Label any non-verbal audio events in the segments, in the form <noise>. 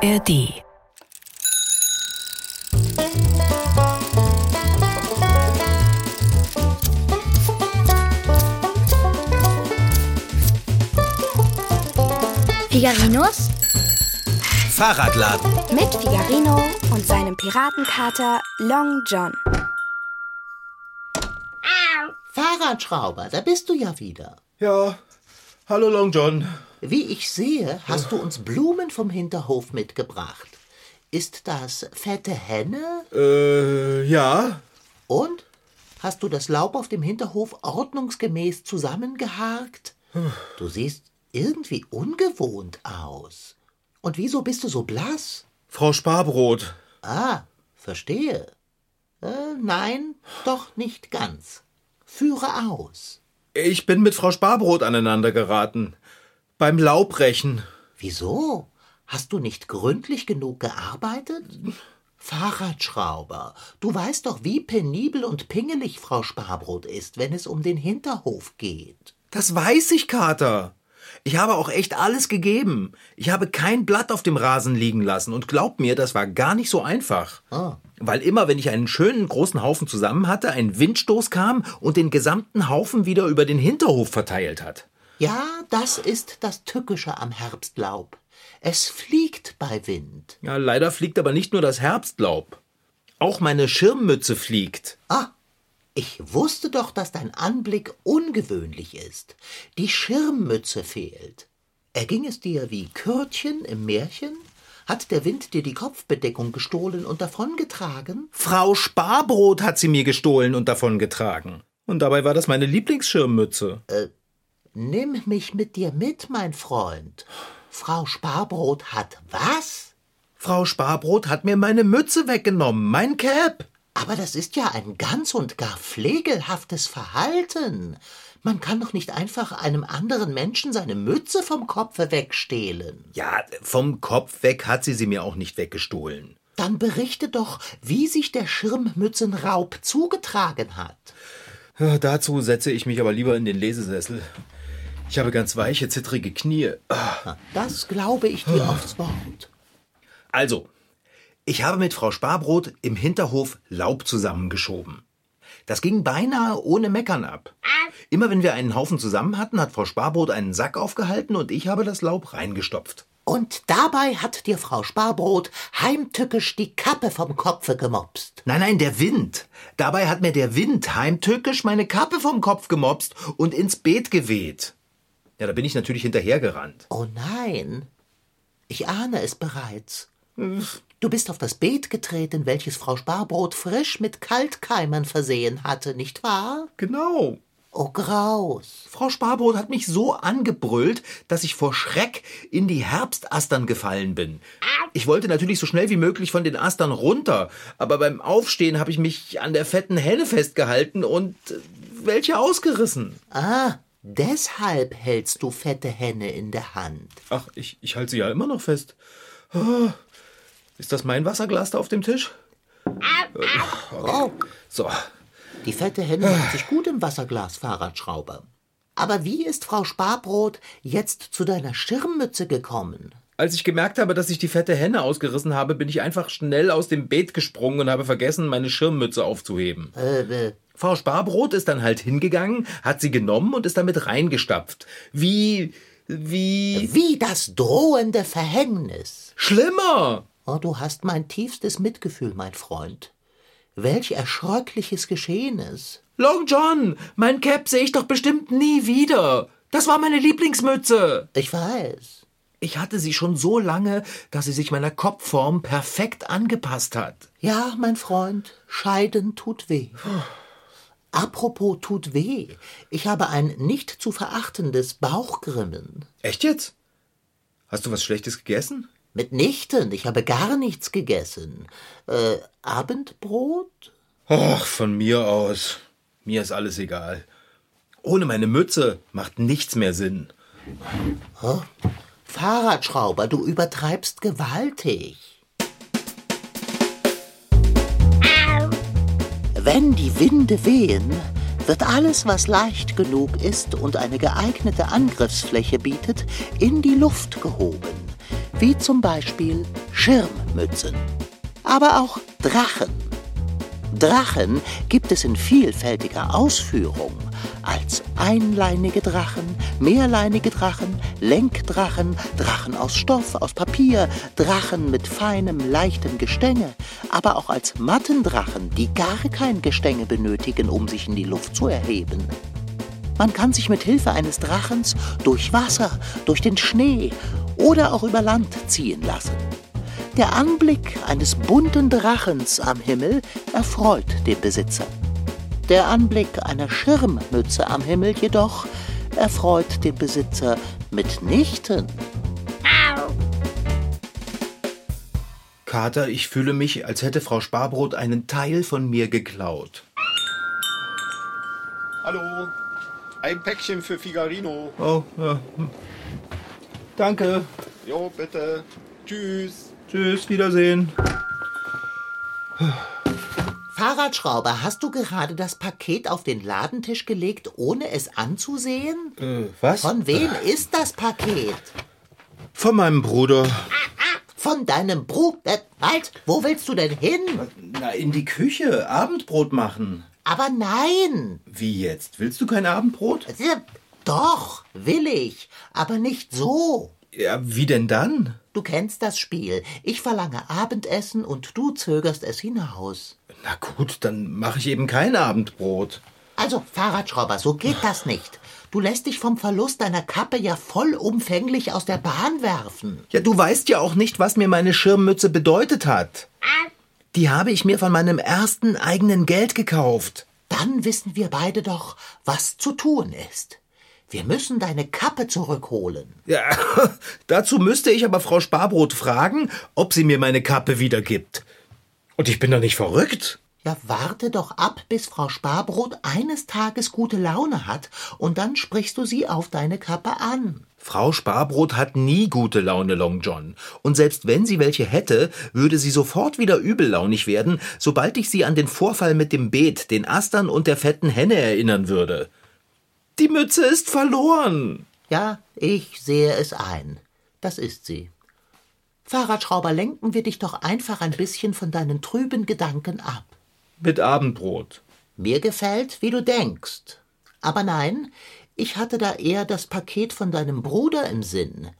ARD. Figarinos Fahrradladen. mit Figarino und seinem Piratenkater Long John. Fahrradschrauber, da bist du ja wieder. Ja, hallo Long John. Wie ich sehe, hast du uns Blumen vom Hinterhof mitgebracht. Ist das fette Henne? Äh, ja. Und? Hast du das Laub auf dem Hinterhof ordnungsgemäß zusammengeharkt? Du siehst irgendwie ungewohnt aus. Und wieso bist du so blass? Frau Sparbrot. Ah, verstehe. Äh, nein, doch nicht ganz. Führe aus. Ich bin mit Frau Sparbrot aneinander geraten. Beim Laubrechen. Wieso? Hast du nicht gründlich genug gearbeitet? Fahrradschrauber, du weißt doch, wie penibel und pingelig Frau Sparbrot ist, wenn es um den Hinterhof geht. Das weiß ich, Kater. Ich habe auch echt alles gegeben. Ich habe kein Blatt auf dem Rasen liegen lassen und glaub mir, das war gar nicht so einfach. Weil immer, wenn ich einen schönen großen Haufen zusammen hatte, ein Windstoß kam und den gesamten Haufen wieder über den Hinterhof verteilt hat. Ja, das ist das Tückische am Herbstlaub. Es fliegt bei Wind. Ja, leider fliegt aber nicht nur das Herbstlaub. Auch meine Schirmmütze fliegt. Ah, ich wusste doch, dass dein Anblick ungewöhnlich ist. Die Schirmmütze fehlt. Erging es dir wie Kürtchen im Märchen? Hat der Wind dir die Kopfbedeckung gestohlen und davongetragen? Frau Sparbrot hat sie mir gestohlen und davongetragen. Und dabei war das meine Lieblingsschirmmütze. Nimm mich mit dir mit, mein Freund. Frau Sparbrot hat was? Frau Sparbrot hat mir meine Mütze weggenommen, mein Cap. Aber das ist ja ein ganz und gar pflegelhaftes Verhalten. Man kann doch nicht einfach einem anderen Menschen seine Mütze vom Kopfe wegstehlen. Ja, vom Kopf weg hat sie sie mir auch nicht weggestohlen. Dann berichte doch, wie sich der Schirmmützenraub zugetragen hat. Ja, dazu setze ich mich aber lieber in den Lesesessel. Ich habe ganz weiche, zittrige Knie. Das glaube ich dir aufs Wort. Also, ich habe mit Frau Sparbrot im Hinterhof Laub zusammengeschoben. Das ging beinahe ohne Meckern ab. Immer wenn wir einen Haufen zusammen hatten, hat Frau Sparbrot einen Sack aufgehalten und ich habe das Laub reingestopft. Und dabei hat dir Frau Sparbrot heimtückisch die Kappe vom Kopfe gemopst. Nein, nein, der Wind. Dabei hat mir der Wind heimtückisch meine Kappe vom Kopf gemopst und ins Beet geweht. Ja, da bin ich natürlich hinterhergerannt. Oh nein, ich ahne es bereits. Du bist auf das Beet getreten, welches Frau Sparbrot frisch mit Kaltkeimern versehen hatte, nicht wahr? Genau. Oh Graus. Frau Sparbrot hat mich so angebrüllt, dass ich vor Schreck in die Herbstastern gefallen bin. Ich wollte natürlich so schnell wie möglich von den Astern runter, aber beim Aufstehen habe ich mich an der fetten Henne festgehalten und äh, welche ausgerissen. Ah, deshalb hältst du fette Henne in der Hand. Ach, ich, ich halte sie ja immer noch fest. Ah, Ist das mein Wasserglas da auf dem Tisch? Oh, So, die fette Henne macht sich gut im Wasserglas, Fahrradschrauber. Aber wie ist Frau Sparbrot jetzt zu deiner Schirmmütze gekommen? Als ich gemerkt habe, dass ich die fette Henne ausgerissen habe, bin ich einfach schnell aus dem Beet gesprungen und habe vergessen, meine Schirmmütze aufzuheben. Äh, äh, Frau Sparbrot ist dann halt hingegangen, hat sie genommen und ist damit reingestapft. Wie, wie, wie das drohende Verhängnis. schlimmer. Oh, du hast mein tiefstes Mitgefühl, mein Freund. Welch erschröckliches Geschehnis. Long John, mein Cap sehe ich doch bestimmt nie wieder. Das war meine Lieblingsmütze. Ich weiß. Ich hatte sie schon so lange, dass sie sich meiner Kopfform perfekt angepasst hat. Ja, mein Freund, Scheiden tut weh. Apropos tut weh. Ich habe ein nicht zu verachtendes Bauchgrimmen. Echt jetzt? Hast du was Schlechtes gegessen? Mitnichten, ich habe gar nichts gegessen. Äh, Abendbrot? Ach, von mir aus. Mir ist alles egal. Ohne meine Mütze macht nichts mehr Sinn. Fahrradschrauber, du übertreibst gewaltig. Wenn die Winde wehen, wird alles, was leicht genug ist und eine geeignete Angriffsfläche bietet, in die Luft gehoben. Wie zum Beispiel Schirmmützen. Aber auch Drachen. Drachen gibt es in vielfältiger Ausführung. Als einleinige Drachen, mehrleinige Drachen, Lenkdrachen, Drachen aus Stoff, aus Papier, Drachen mit feinem, leichtem Gestänge, aber auch als Mattendrachen, die gar kein Gestänge benötigen, um sich in die Luft zu erheben. Man kann sich mit Hilfe eines Drachens durch Wasser, durch den Schnee oder auch über Land ziehen lassen. Der Anblick eines bunten Drachens am Himmel erfreut den Besitzer. Der Anblick einer Schirmmütze am Himmel jedoch erfreut den Besitzer mitnichten. Kater, ich fühle mich, als hätte Frau Sparbrot einen Teil von mir geklaut. Hallo, ein Päckchen für Figarino. Oh, ja. Danke. Jo, bitte. Tschüss. Tschüss, Wiedersehen. Fahrradschrauber, hast du gerade das Paket auf den Ladentisch gelegt, ohne es anzusehen? Äh, was? Von wem ist das Paket? Von meinem Bruder. Von deinem Bruder. Halt, wo willst du denn hin? Na, in die Küche. Abendbrot machen. Aber nein. Wie jetzt? Willst du kein Abendbrot? Äh, Doch, will ich, aber nicht so. Ja, wie denn dann? Du kennst das Spiel. Ich verlange Abendessen und du zögerst es hinaus. Na gut, dann mache ich eben kein Abendbrot. Also, Fahrradschrauber, so geht das nicht. Du lässt dich vom Verlust deiner Kappe ja vollumfänglich aus der Bahn werfen. Ja, du weißt ja auch nicht, was mir meine Schirmmütze bedeutet hat. Die habe ich mir von meinem ersten eigenen Geld gekauft. Dann wissen wir beide doch, was zu tun ist. Wir müssen deine Kappe zurückholen. Ja, <laughs> dazu müsste ich aber Frau Sparbrot fragen, ob sie mir meine Kappe wiedergibt. Und ich bin doch nicht verrückt. Ja, warte doch ab, bis Frau Sparbrot eines Tages gute Laune hat, und dann sprichst du sie auf deine Kappe an. Frau Sparbrot hat nie gute Laune, Long John. Und selbst wenn sie welche hätte, würde sie sofort wieder übellaunig werden, sobald ich sie an den Vorfall mit dem Beet, den Astern und der fetten Henne erinnern würde. Die Mütze ist verloren. Ja, ich sehe es ein. Das ist sie. Fahrradschrauber, lenken wir dich doch einfach ein bisschen von deinen trüben Gedanken ab. Mit Abendbrot. Mir gefällt, wie du denkst. Aber nein, ich hatte da eher das Paket von deinem Bruder im Sinn.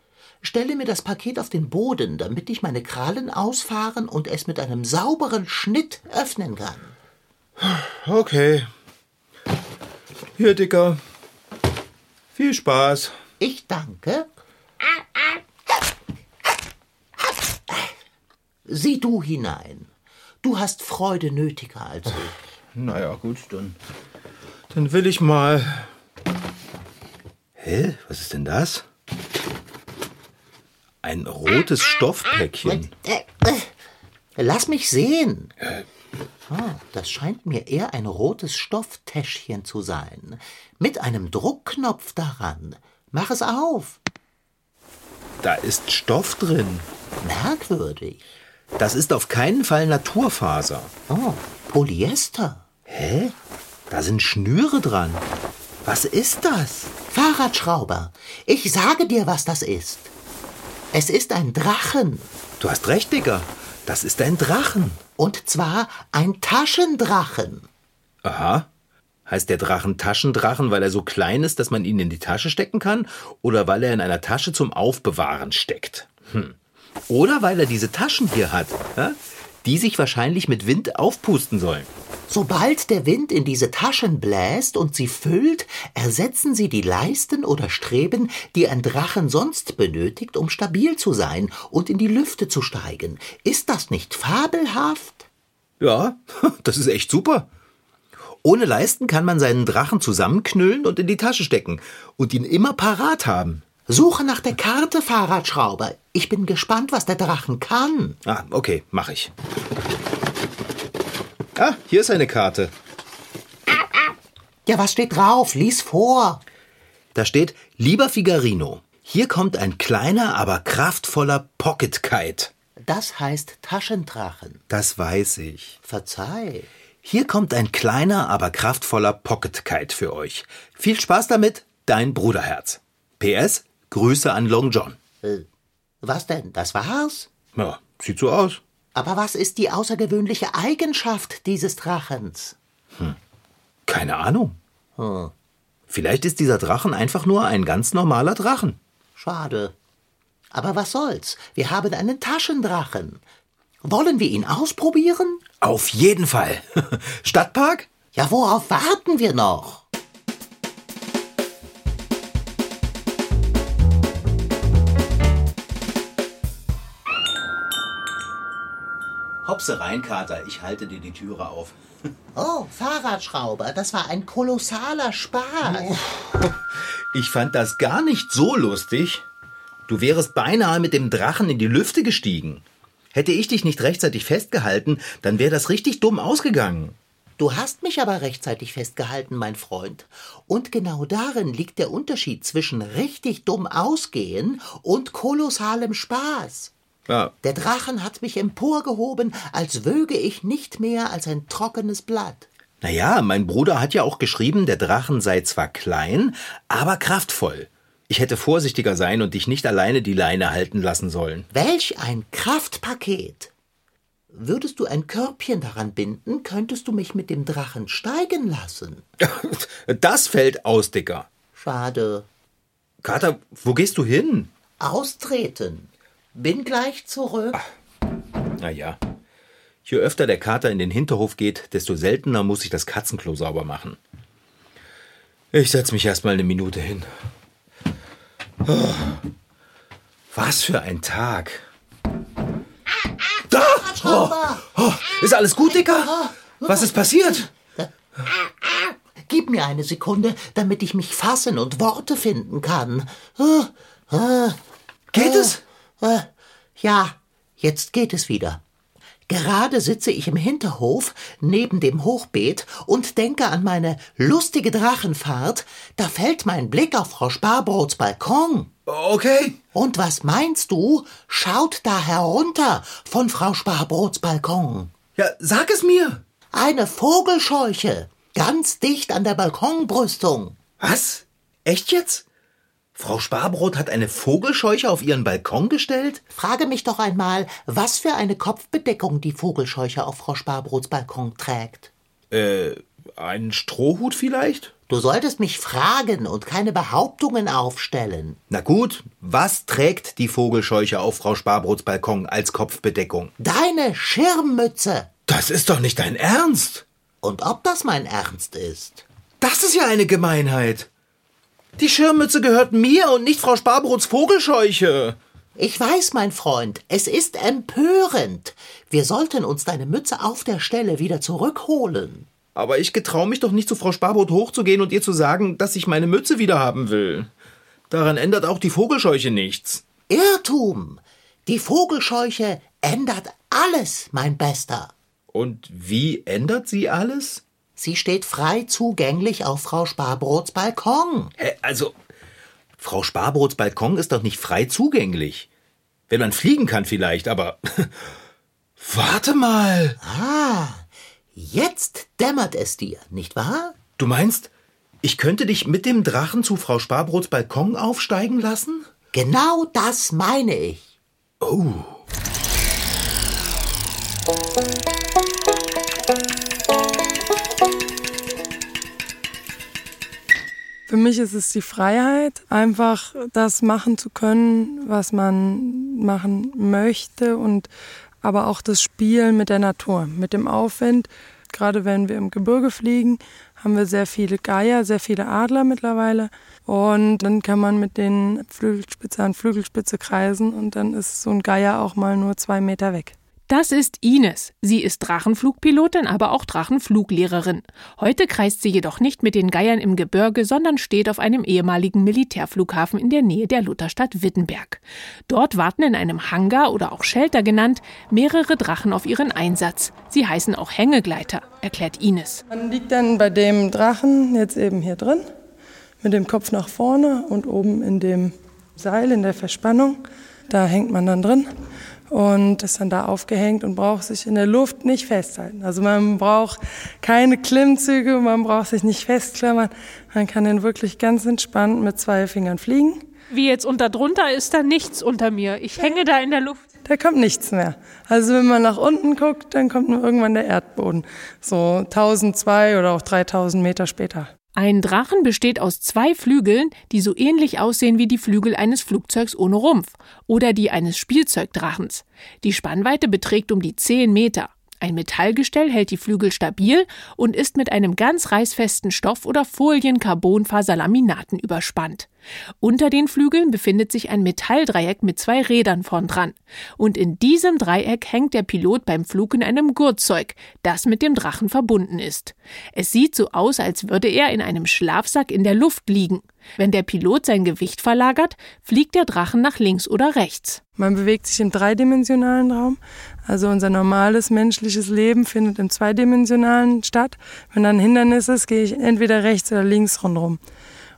Stelle mir das Paket auf den Boden, damit ich meine Krallen ausfahren und es mit einem sauberen Schnitt öffnen kann. Okay. Hier, Dicker. Viel Spaß. Ich danke. Sieh du hinein. Du hast Freude nötiger als ich. Naja, gut, dann. Dann will ich mal. Hä? Was ist denn das? Ein rotes Stoffpäckchen. Äh, äh, Lass mich sehen. Ah, das scheint mir eher ein rotes Stofftäschchen zu sein. Mit einem Druckknopf daran. Mach es auf. Da ist Stoff drin. Merkwürdig. Das ist auf keinen Fall Naturfaser. Oh, Polyester. Hä? Da sind Schnüre dran. Was ist das? Fahrradschrauber. Ich sage dir, was das ist. Es ist ein Drachen. Du hast recht, Digga. Das ist ein Drachen. Und zwar ein Taschendrachen. Aha. Heißt der Drachen Taschendrachen, weil er so klein ist, dass man ihn in die Tasche stecken kann? Oder weil er in einer Tasche zum Aufbewahren steckt? Hm. Oder weil er diese Taschen hier hat, ja? Die sich wahrscheinlich mit Wind aufpusten sollen. Sobald der Wind in diese Taschen bläst und sie füllt, ersetzen sie die Leisten oder Streben, die ein Drachen sonst benötigt, um stabil zu sein und in die Lüfte zu steigen. Ist das nicht fabelhaft? Ja, <laughs> das ist echt super. Ohne Leisten kann man seinen Drachen zusammenknüllen und in die Tasche stecken und ihn immer parat haben. Suche nach der Karte, Fahrradschrauber. Ich bin gespannt, was der Drachen kann. Ah, okay, mach ich. Ah, hier ist eine Karte. Ja, was steht drauf? Lies vor. Da steht, lieber Figarino, hier kommt ein kleiner, aber kraftvoller Pocket Kite. Das heißt Taschendrachen. Das weiß ich. Verzeih. Hier kommt ein kleiner, aber kraftvoller Pocket Kite für euch. Viel Spaß damit, dein Bruderherz. PS, Grüße an Long John. Äh, was denn? Das war's? Ja, sieht so aus. Aber was ist die außergewöhnliche Eigenschaft dieses Drachens? Keine Ahnung. Vielleicht ist dieser Drachen einfach nur ein ganz normaler Drachen. Schade. Aber was soll's? Wir haben einen Taschendrachen. Wollen wir ihn ausprobieren? Auf jeden Fall. <laughs> Stadtpark? Ja, worauf warten wir noch? Hopse rein, Kater, ich halte dir die Türe auf. <laughs> Oh, Fahrradschrauber, das war ein kolossaler Spaß. Ich fand das gar nicht so lustig. Du wärest beinahe mit dem Drachen in die Lüfte gestiegen. Hätte ich dich nicht rechtzeitig festgehalten, dann wäre das richtig dumm ausgegangen. Du hast mich aber rechtzeitig festgehalten, mein Freund. Und genau darin liegt der Unterschied zwischen richtig dumm ausgehen und kolossalem Spaß. Ja, Der Drachen hat mich emporgehoben, als wöge ich nicht mehr als ein trockenes Blatt. naja, mein Bruder hat ja auch geschrieben, der Drachen sei zwar klein, aber kraftvoll. Ich hätte vorsichtiger sein und dich nicht alleine die Leine halten lassen sollen. Welch ein Kraftpaket! Würdest du ein Körbchen daran binden, könntest du mich mit dem Drachen steigen lassen. <laughs> Das fällt aus, Dicker. Schade. Kater, wo gehst du hin? Austreten. Bin gleich zurück. Naja, je öfter der Kater in den Hinterhof geht, desto seltener muss ich das Katzenklo sauber machen. Ich setz mich erst mal eine Minute hin. Oh, was für ein Tag. Da! Oh, oh, ist alles gut, Dicker? Was ist passiert? Gib mir eine Sekunde, damit ich mich fassen und Worte finden kann. Geht es? Äh, ja, jetzt geht es wieder. Gerade sitze ich im Hinterhof neben dem Hochbeet und denke an meine lustige Drachenfahrt. Da fällt mein Blick auf Frau Sparbrots Balkon. Okay. Und was meinst du? Schaut da herunter von Frau Sparbrots Balkon. Ja, sag es mir. Eine Vogelscheuche, ganz dicht an der Balkonbrüstung. Was? Echt jetzt? Frau Sparbrot hat eine Vogelscheuche auf ihren Balkon gestellt? Frage mich doch einmal, was für eine Kopfbedeckung die Vogelscheuche auf Frau Sparbrots Balkon trägt. Äh, einen Strohhut vielleicht? Du solltest mich fragen und keine Behauptungen aufstellen. Na gut, was trägt die Vogelscheuche auf Frau Sparbrots Balkon als Kopfbedeckung? Deine Schirmmütze. Das ist doch nicht dein Ernst. Und ob das mein Ernst ist? Das ist ja eine Gemeinheit. Die Schirmmütze gehört mir und nicht Frau Sparbrots Vogelscheuche. Ich weiß, mein Freund, es ist empörend. Wir sollten uns deine Mütze auf der Stelle wieder zurückholen. Aber ich getrau mich doch nicht zu Frau Sparbrot hochzugehen und ihr zu sagen, dass ich meine Mütze wieder haben will. Daran ändert auch die Vogelscheuche nichts. Irrtum. Die Vogelscheuche ändert alles, mein Bester. Und wie ändert sie alles? Sie steht frei zugänglich auf Frau Sparbrots Balkon. Hä, also, Frau Sparbrots Balkon ist doch nicht frei zugänglich. Wenn man fliegen kann vielleicht, aber. <laughs> Warte mal. Ah, jetzt dämmert es dir, nicht wahr? Du meinst, ich könnte dich mit dem Drachen zu Frau Sparbrots Balkon aufsteigen lassen? Genau das meine ich. Oh. Für mich ist es die Freiheit, einfach das machen zu können, was man machen möchte und aber auch das Spielen mit der Natur, mit dem Aufwind. Gerade wenn wir im Gebirge fliegen, haben wir sehr viele Geier, sehr viele Adler mittlerweile. Und dann kann man mit den Flügelspitze an Flügelspitze kreisen und dann ist so ein Geier auch mal nur zwei Meter weg. Das ist Ines. Sie ist Drachenflugpilotin, aber auch Drachenfluglehrerin. Heute kreist sie jedoch nicht mit den Geiern im Gebirge, sondern steht auf einem ehemaligen Militärflughafen in der Nähe der Lutherstadt Wittenberg. Dort warten in einem Hangar oder auch Shelter genannt mehrere Drachen auf ihren Einsatz. Sie heißen auch Hängegleiter, erklärt Ines. Man liegt dann bei dem Drachen jetzt eben hier drin, mit dem Kopf nach vorne und oben in dem Seil, in der Verspannung. Da hängt man dann drin und ist dann da aufgehängt und braucht sich in der Luft nicht festhalten. Also man braucht keine Klimmzüge, man braucht sich nicht festklammern. Man kann dann wirklich ganz entspannt mit zwei Fingern fliegen Wie jetzt unter drunter ist da nichts unter mir. Ich hänge da in der Luft. Da kommt nichts mehr. Also wenn man nach unten guckt, dann kommt nur irgendwann der Erdboden. So 1002 oder auch 3000 Meter später. Ein Drachen besteht aus zwei Flügeln, die so ähnlich aussehen wie die Flügel eines Flugzeugs ohne Rumpf oder die eines Spielzeugdrachens. Die Spannweite beträgt um die 10 Meter. Ein Metallgestell hält die Flügel stabil und ist mit einem ganz reißfesten Stoff oder Folien-Carbonfaserlaminaten überspannt. Unter den Flügeln befindet sich ein Metalldreieck mit zwei Rädern vorn dran. Und in diesem Dreieck hängt der Pilot beim Flug in einem Gurtzeug, das mit dem Drachen verbunden ist. Es sieht so aus, als würde er in einem Schlafsack in der Luft liegen. Wenn der Pilot sein Gewicht verlagert, fliegt der Drachen nach links oder rechts. Man bewegt sich im dreidimensionalen Raum. Also unser normales menschliches Leben findet im zweidimensionalen statt. Wenn da ein Hindernis ist, gehe ich entweder rechts oder links rundherum.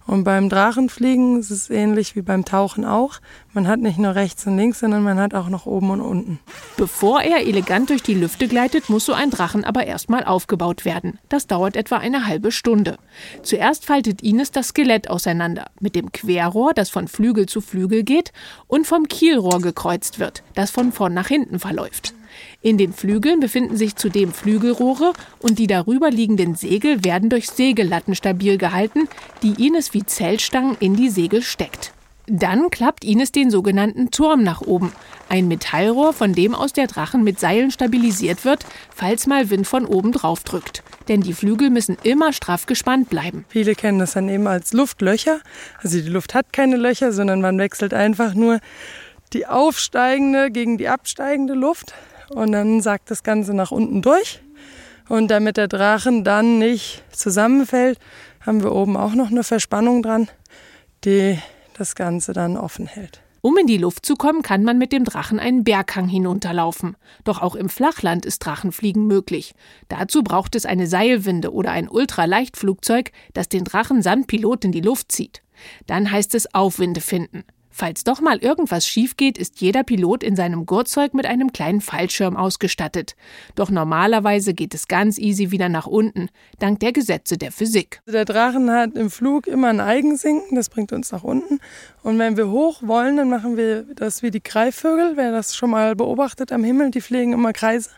Und beim Drachenfliegen ist es ähnlich wie beim Tauchen auch. Man hat nicht nur rechts und links, sondern man hat auch noch oben und unten. Bevor er elegant durch die Lüfte gleitet, muss so ein Drachen aber erstmal aufgebaut werden. Das dauert etwa eine halbe Stunde. Zuerst faltet Ines das Skelett auseinander, mit dem Querrohr, das von Flügel zu Flügel geht, und vom Kielrohr gekreuzt wird, das von vorn nach hinten verläuft. In den Flügeln befinden sich zudem Flügelrohre und die darüber liegenden Segel werden durch Segellatten stabil gehalten, die Ines wie Zellstangen in die Segel steckt. Dann klappt Ines den sogenannten Turm nach oben, ein Metallrohr, von dem aus der Drachen mit Seilen stabilisiert wird, falls mal Wind von oben drauf drückt. Denn die Flügel müssen immer straff gespannt bleiben. Viele kennen das dann eben als Luftlöcher. Also die Luft hat keine Löcher, sondern man wechselt einfach nur die aufsteigende gegen die absteigende Luft und dann sagt das Ganze nach unten durch. Und damit der Drachen dann nicht zusammenfällt, haben wir oben auch noch eine Verspannung dran, die das Ganze dann offen hält. Um in die Luft zu kommen, kann man mit dem Drachen einen Berghang hinunterlaufen. Doch auch im Flachland ist Drachenfliegen möglich. Dazu braucht es eine Seilwinde oder ein Ultraleichtflugzeug, das den Drachen samt Pilot in die Luft zieht. Dann heißt es Aufwinde finden. Falls doch mal irgendwas schief geht, ist jeder Pilot in seinem Gurtzeug mit einem kleinen Fallschirm ausgestattet. Doch normalerweise geht es ganz easy wieder nach unten, dank der Gesetze der Physik. Der Drachen hat im Flug immer ein Eigensinken, das bringt uns nach unten. Und wenn wir hoch wollen, dann machen wir das wie die Greifvögel. Wer das schon mal beobachtet am Himmel, die fliegen immer Kreise.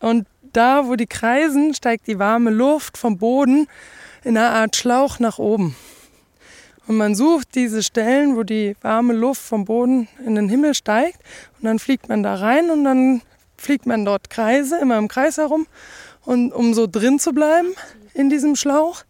Und da, wo die kreisen, steigt die warme Luft vom Boden in einer Art Schlauch nach oben. Und man sucht diese Stellen, wo die warme Luft vom Boden in den Himmel steigt. Und dann fliegt man da rein und dann fliegt man dort Kreise, immer im Kreis herum. Und um so drin zu bleiben in diesem Schlauch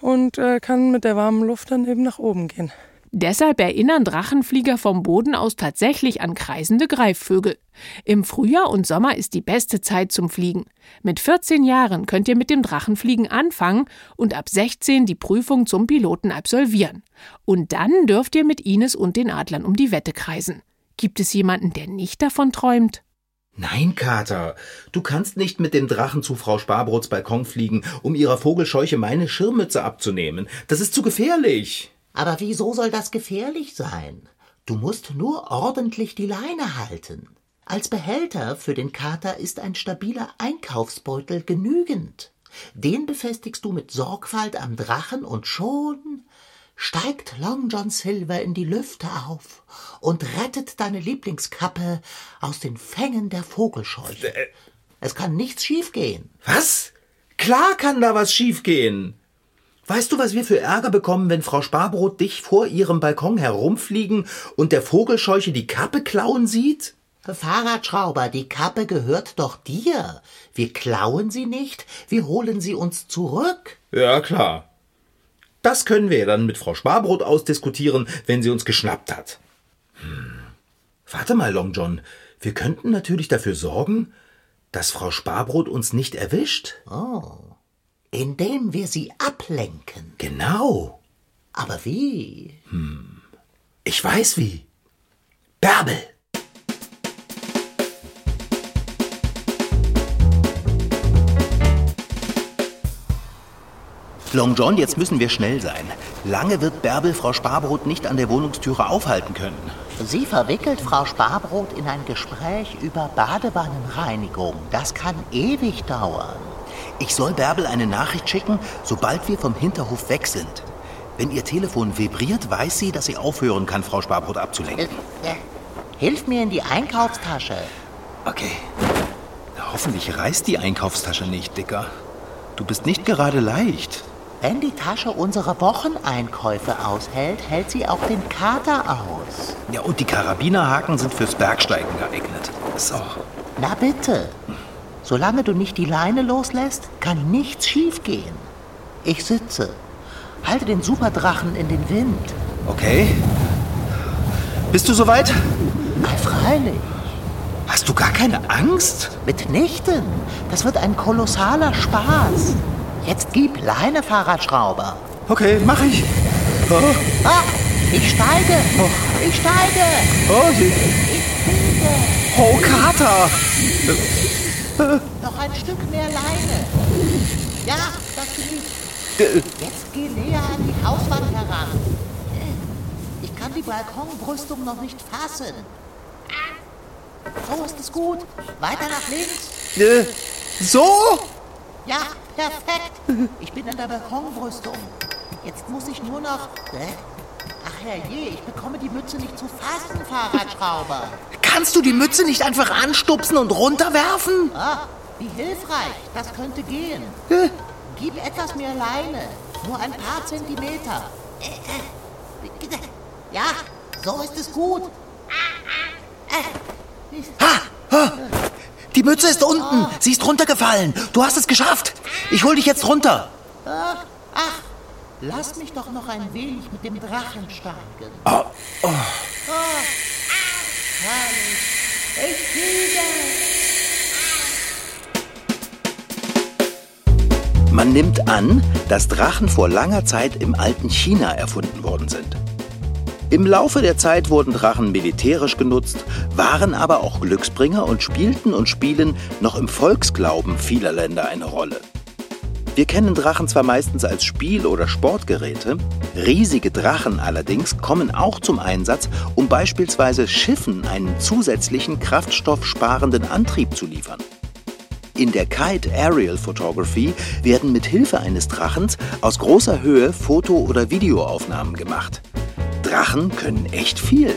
und äh, kann mit der warmen Luft dann eben nach oben gehen. Deshalb erinnern Drachenflieger vom Boden aus tatsächlich an kreisende Greifvögel. Im Frühjahr und Sommer ist die beste Zeit zum Fliegen. Mit 14 Jahren könnt ihr mit dem Drachenfliegen anfangen und ab 16 die Prüfung zum Piloten absolvieren. Und dann dürft ihr mit Ines und den Adlern um die Wette kreisen. Gibt es jemanden, der nicht davon träumt? Nein, Kater, du kannst nicht mit dem Drachen zu Frau Sparbrots Balkon fliegen, um ihrer Vogelscheuche meine Schirmmütze abzunehmen. Das ist zu gefährlich. Aber wieso soll das gefährlich sein? Du musst nur ordentlich die Leine halten. Als Behälter für den Kater ist ein stabiler Einkaufsbeutel genügend. Den befestigst du mit Sorgfalt am Drachen und schon steigt Long John Silver in die Lüfte auf und rettet deine Lieblingskappe aus den Fängen der Vogelscheuche. Äh. Es kann nichts schiefgehen. Was? Klar kann da was schiefgehen. Weißt du, was wir für Ärger bekommen, wenn Frau Sparbrot dich vor ihrem Balkon herumfliegen und der Vogelscheuche die Kappe klauen sieht? Fahrradschrauber, die Kappe gehört doch dir. Wir klauen sie nicht, wir holen sie uns zurück. Ja, klar. Das können wir dann mit Frau Sparbrot ausdiskutieren, wenn sie uns geschnappt hat. Hm. Warte mal, Long John. Wir könnten natürlich dafür sorgen, dass Frau Sparbrot uns nicht erwischt. Oh indem wir sie ablenken. Genau. Aber wie? Hm. Ich weiß wie. Bärbel. Long John, jetzt müssen wir schnell sein. Lange wird Bärbel Frau Sparbrot nicht an der Wohnungstüre aufhalten können. Sie verwickelt Frau Sparbrot in ein Gespräch über Badewannenreinigung. Das kann ewig dauern. Ich soll Bärbel eine Nachricht schicken, sobald wir vom Hinterhof weg sind. Wenn Ihr Telefon vibriert, weiß sie, dass sie aufhören kann, Frau Sparbrot abzulenken. Hilf mir in die Einkaufstasche. Okay. Hoffentlich reißt die Einkaufstasche nicht, Dicker. Du bist nicht gerade leicht. Wenn die Tasche unsere Wocheneinkäufe aushält, hält sie auch den Kater aus. Ja, und die Karabinerhaken sind fürs Bergsteigen geeignet. So. Na bitte. Solange du nicht die Leine loslässt, kann nichts schiefgehen. Ich sitze. Halte den Superdrachen in den Wind. Okay. Bist du soweit? Na, freilich. Hast du gar keine Angst? Mitnichten. Das wird ein kolossaler Spaß. Jetzt gib Leine, Fahrradschrauber. Okay, mach ich. Oh. Ah, ich steige. Oh. Ich steige. Oh, je. Ich fliege. Oh, Kater. Noch ein Stück mehr Leine. Ja, das genügt. Jetzt geh näher an die Hauswand heran. Ich kann die Balkonbrüstung noch nicht fassen. So ist es gut. Weiter nach links. Äh, so? Ja, perfekt. Ich bin in der Balkonbrüstung. Jetzt muss ich nur noch... Ach herrje, ich bekomme die Mütze nicht zu fassen, Fahrradschrauber. Kannst du die Mütze nicht einfach anstupsen und runterwerfen? Ah, wie hilfreich. Das könnte gehen. Äh? Gib etwas mehr Leine. Nur ein paar Zentimeter. Ja, so ist es gut. Ha, ha. Die Mütze ist unten. Sie ist runtergefallen. Du hast es geschafft. Ich hol dich jetzt runter. Ach, lass mich doch noch ein wenig mit dem Drachen steigen. Oh, oh. Oh, herrlich. Ich fliege. Man nimmt an, dass Drachen vor langer Zeit im alten China erfunden worden sind. Im Laufe der Zeit wurden Drachen militärisch genutzt, waren aber auch Glücksbringer und spielten und spielen noch im Volksglauben vieler Länder eine Rolle. Wir kennen Drachen zwar meistens als Spiel- oder Sportgeräte, riesige Drachen allerdings kommen auch zum Einsatz, um beispielsweise Schiffen einen zusätzlichen kraftstoffsparenden Antrieb zu liefern. In der Kite Aerial Photography werden mit Hilfe eines Drachens aus großer Höhe Foto- oder Videoaufnahmen gemacht. Drachen können echt viel.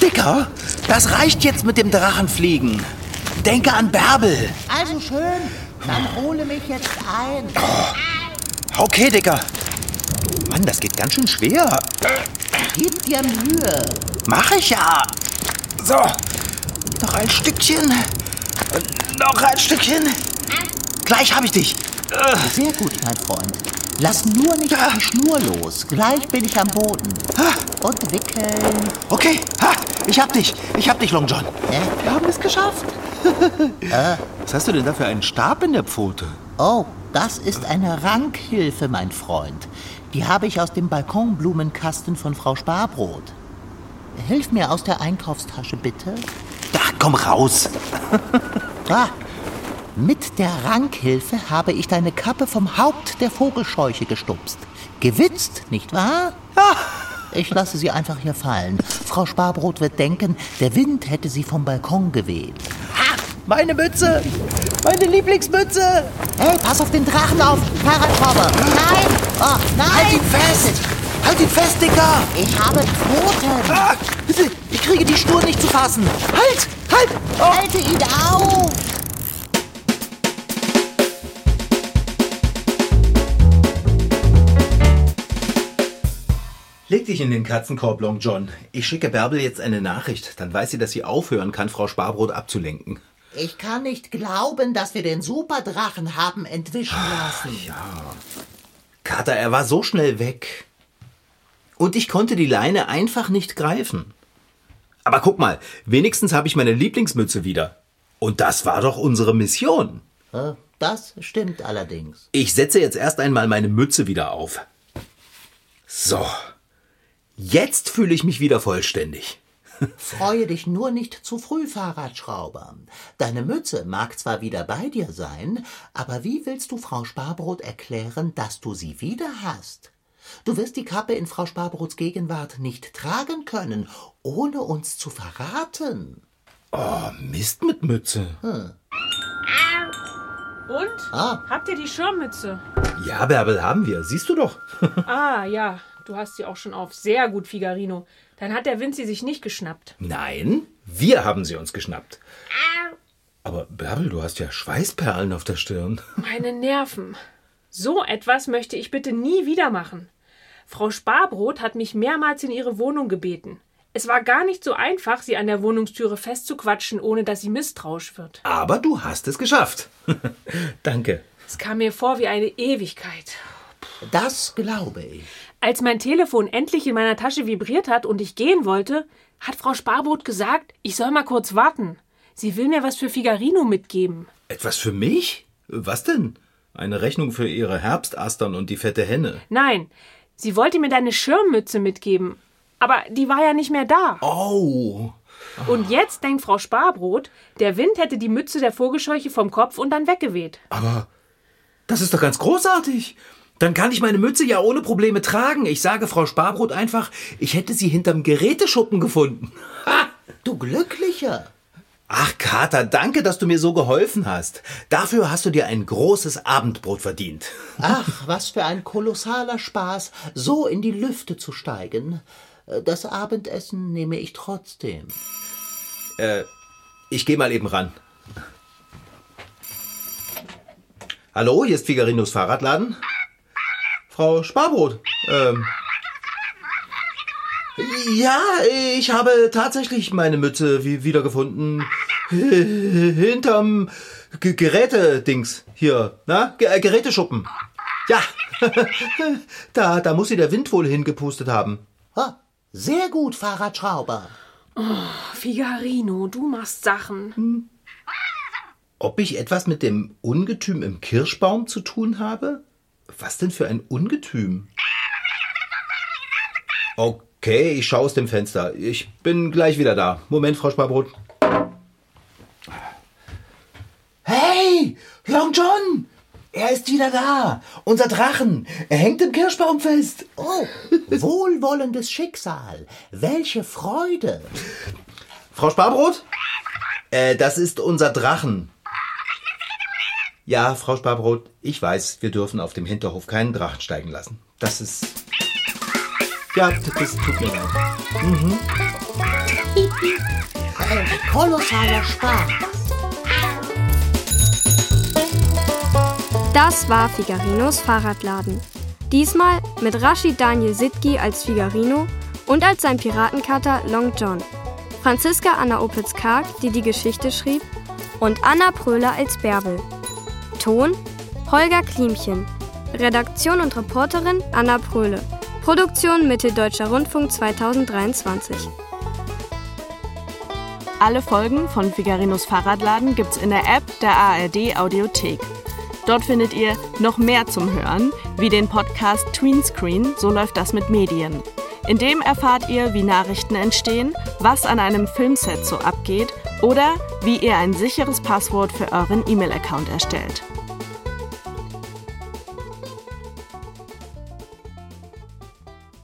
Dicker, das reicht jetzt mit dem Drachenfliegen. Denke an Bärbel. Also schön, dann hole mich jetzt ein. Okay, Dicker. Mann, das geht ganz schön schwer. Gib dir Mühe. Mach ich ja. So, noch ein Stückchen. Noch ein Stückchen. Gleich habe ich dich. Sehr gut, mein Freund. Lass nur nicht die Schnur los. Gleich bin ich am Boden. Und wickeln. Okay, ha, ich hab dich. Ich hab dich, Long John. Äh, Wir haben es geschafft. <laughs> Was hast du denn da für einen Stab in der Pfote? Oh, das ist eine Rankhilfe, mein Freund. Die habe ich aus dem Balkonblumenkasten von Frau Sparbrot. Hilf mir aus der Einkaufstasche, bitte. Ach, komm raus. <laughs> Ah, mit der Rankhilfe habe ich deine Kappe vom Haupt der Vogelscheuche gestupst. Gewitzt, nicht wahr? Ja. Ich lasse sie einfach hier fallen. Frau Sparbrot wird denken, der Wind hätte sie vom Balkon geweht. Meine Mütze. Meine Lieblingsmütze. Hey, pass auf den Drachen auf, Fahrradschrauber. Nein! Oh, nein! Halt ihn fest. Halt ihn fest, Dicker. Ich habe Pfoten. Ah, bitte, ich kriege die Schnur nicht zu fassen. Halt, halt. Oh. Halte ihn auf! Leg dich in den Katzenkorb, Long John. Ich schicke Bärbel jetzt eine Nachricht. Dann weiß sie, dass sie aufhören kann, Frau Sparbrot abzulenken. Ich kann nicht glauben, dass wir den Superdrachen haben entwischen lassen. Kater, er war so schnell weg. Und ich konnte die Leine einfach nicht greifen. Aber guck mal, wenigstens habe ich meine Lieblingsmütze wieder. Und das war doch unsere Mission. Das stimmt allerdings. Ich setze jetzt erst einmal meine Mütze wieder auf. So. Jetzt fühle ich mich wieder vollständig. Freue dich nur nicht zu früh, Fahrradschrauber. Deine Mütze mag zwar wieder bei dir sein, aber wie willst du Frau Sparbrot erklären, dass du sie wieder hast? Du wirst die Kappe in Frau Sparbrots Gegenwart nicht tragen können, ohne uns zu verraten. Oh, Mist mit Mütze. Und? Ah. Habt ihr die Schirmmütze? Ja, Bärbel, haben wir. Siehst du doch. <laughs> Ah, ja. Du hast sie auch schon auf. Sehr gut, Figarino. Dann hat der Wind sie sich nicht geschnappt. Nein, wir haben sie uns geschnappt. Aber Bärbel, du hast ja Schweißperlen auf der Stirn. <laughs> Meine Nerven. So etwas möchte ich bitte nie wieder machen. Frau Sparbrot hat mich mehrmals in ihre Wohnung gebeten. Es war gar nicht so einfach, sie an der Wohnungstüre festzuquatschen, ohne dass sie misstrauisch wird. Aber du hast es geschafft. <laughs> Danke. Es kam mir vor wie eine Ewigkeit. Das glaube ich. Als mein Telefon endlich in meiner Tasche vibriert hat und ich gehen wollte, hat Frau Sparbrot gesagt, ich soll mal kurz warten. Sie will mir was für Figarino mitgeben. Etwas für mich? Was denn? Eine Rechnung für ihre Herbstastern und die fette Henne. Nein, sie wollte mir deine Schirmmütze mitgeben. Aber die war ja nicht mehr da. Oh. Und jetzt denkt Frau Sparbrot, der Wind hätte die Mütze der Vogelscheuche vom Kopf und dann weggeweht. Aber das ist doch ganz großartig. Dann kann ich meine Mütze ja ohne Probleme tragen. Ich sage Frau Sparbrot einfach, ich hätte sie hinterm Geräteschuppen gefunden. Ha! Du Glücklicher. Ach, Kater, danke, dass du mir so geholfen hast. Dafür hast du dir ein großes Abendbrot verdient. Ach, was für ein kolossaler Spaß, so in die Lüfte zu steigen. Das Abendessen nehme ich trotzdem. Ich gehe mal eben ran. Hallo, hier ist Figarinos Fahrradladen. Frau Sparbrot. Ähm. Ja, ich habe tatsächlich meine Mütze wie wiedergefunden. <laughs> Hinterm G Gerätedings hier, na? G äh, Geräteschuppen. Ja. <laughs> da, da muss sie der Wind wohl hingepustet haben. Ha, sehr gut, Fahrradschrauber. Figarino, du machst Sachen. Ob ich etwas mit dem Ungetüm im Kirschbaum zu tun habe? Was denn für ein Ungetüm? Okay, ich schaue aus dem Fenster. Ich bin gleich wieder da. Moment, Frau Sparbrot. Hey, Long John! Er ist wieder da! Unser Drachen! Er hängt im Kirschbaum fest! Oh, <laughs> wohlwollendes Schicksal. Welche Freude. Frau Sparbrot? Äh, das ist unser Drachen. Ja, Frau Sparbrot, ich weiß, wir dürfen auf dem Hinterhof keinen Drachen steigen lassen. Das ist. Ja, das tut mir leid. Ein kolossaler Spaß. Das war Figarinos Fahrradladen. Diesmal mit Rashid Daniel Sitki als Figarino und als sein Piratenkater Long John. Franziska Anna Opitz-Karg, die die Geschichte schrieb, und Anna Pröhler als Bärbel. Ton Holger Klimchen. Redaktion und Reporterin Anna Pröhle. Produktion Mitteldeutscher Rundfunk 2023. Alle Folgen von Figarinos Fahrradladen gibt's in der App der ARD Audiothek. Dort findet ihr noch mehr zum Hören, wie den Podcast Tweenscreen, so läuft das mit Medien. In dem erfahrt ihr, wie Nachrichten entstehen, was an einem Filmset so abgeht oder wie ihr ein sicheres Passwort für euren E-Mail-Account erstellt.